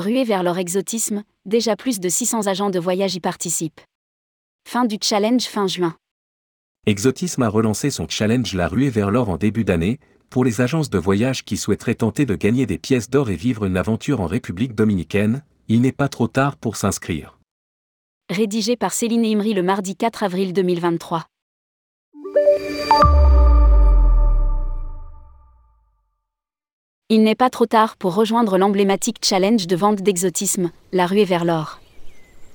ruée vers leur exotisme, déjà plus de 600 agents de voyage y participent. Fin du challenge fin juin. Exotisme a relancé son challenge La ruée vers l'or en début d'année, pour les agences de voyage qui souhaiteraient tenter de gagner des pièces d'or et vivre une aventure en République dominicaine, il n'est pas trop tard pour s'inscrire. Rédigé par Céline Imri le mardi 4 avril 2023. Il n'est pas trop tard pour rejoindre l'emblématique challenge de vente d'exotisme, la ruée vers l'or.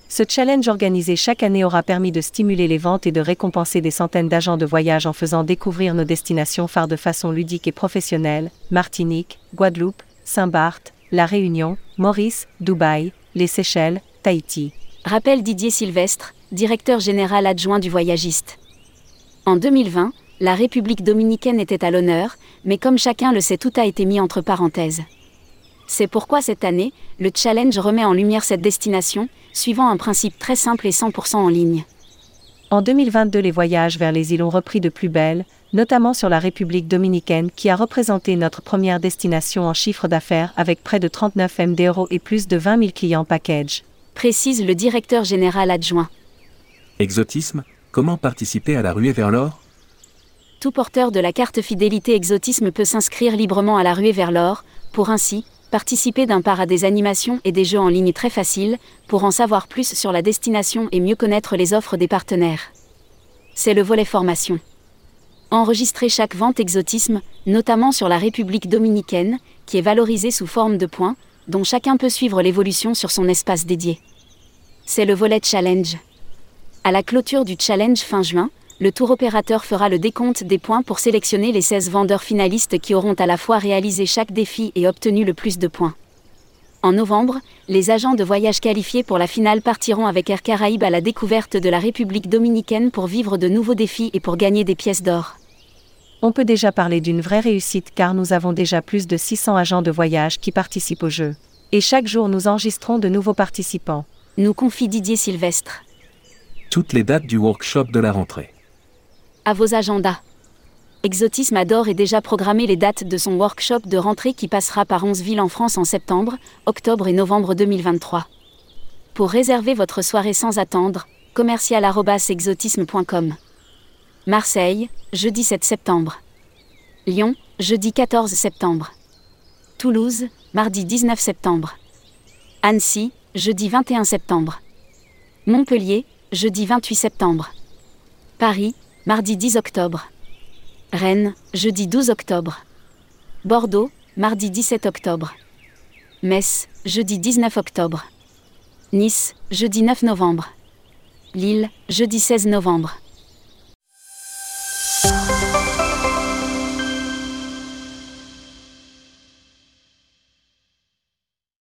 Ce challenge organisé chaque année aura permis de stimuler les ventes et de récompenser des centaines d'agents de voyage en faisant découvrir nos destinations phares de façon ludique et professionnelle, Martinique, Guadeloupe, Saint-Barth, La Réunion, Maurice, Dubaï, les Seychelles, Tahiti. Rappelle Didier Sylvestre, directeur général adjoint du voyagiste. En 2020, la République dominicaine était à l'honneur, mais comme chacun le sait, tout a été mis entre parenthèses. C'est pourquoi cette année, le challenge remet en lumière cette destination, suivant un principe très simple et 100% en ligne. En 2022, les voyages vers les îles ont repris de plus belle, notamment sur la République dominicaine qui a représenté notre première destination en chiffre d'affaires avec près de 39 M d'euros et plus de 20 000 clients package. Précise le directeur général adjoint. Exotisme, comment participer à la ruée vers l'or? Tout porteur de la carte fidélité exotisme peut s'inscrire librement à la ruée vers l'or, pour ainsi participer d'un part à des animations et des jeux en ligne très faciles, pour en savoir plus sur la destination et mieux connaître les offres des partenaires. C'est le volet formation. Enregistrer chaque vente exotisme, notamment sur la République dominicaine, qui est valorisée sous forme de points, dont chacun peut suivre l'évolution sur son espace dédié. C'est le volet challenge. À la clôture du challenge fin juin, le tour opérateur fera le décompte des points pour sélectionner les 16 vendeurs finalistes qui auront à la fois réalisé chaque défi et obtenu le plus de points. En novembre, les agents de voyage qualifiés pour la finale partiront avec Air Caraïbes à la découverte de la République dominicaine pour vivre de nouveaux défis et pour gagner des pièces d'or. On peut déjà parler d'une vraie réussite car nous avons déjà plus de 600 agents de voyage qui participent au jeu. Et chaque jour nous enregistrons de nouveaux participants. Nous confie Didier Sylvestre. Toutes les dates du workshop de la rentrée à vos agendas. Exotisme adore est déjà programmé les dates de son workshop de rentrée qui passera par 11 villes en France en septembre, octobre et novembre 2023. Pour réserver votre soirée sans attendre, commercial@exotisme.com. Marseille, jeudi 7 septembre. Lyon, jeudi 14 septembre. Toulouse, mardi 19 septembre. Annecy, jeudi 21 septembre. Montpellier, jeudi 28 septembre. Paris, mardi 10 octobre. Rennes, jeudi 12 octobre. Bordeaux, mardi 17 octobre. Metz, jeudi 19 octobre. Nice, jeudi 9 novembre. Lille, jeudi 16 novembre.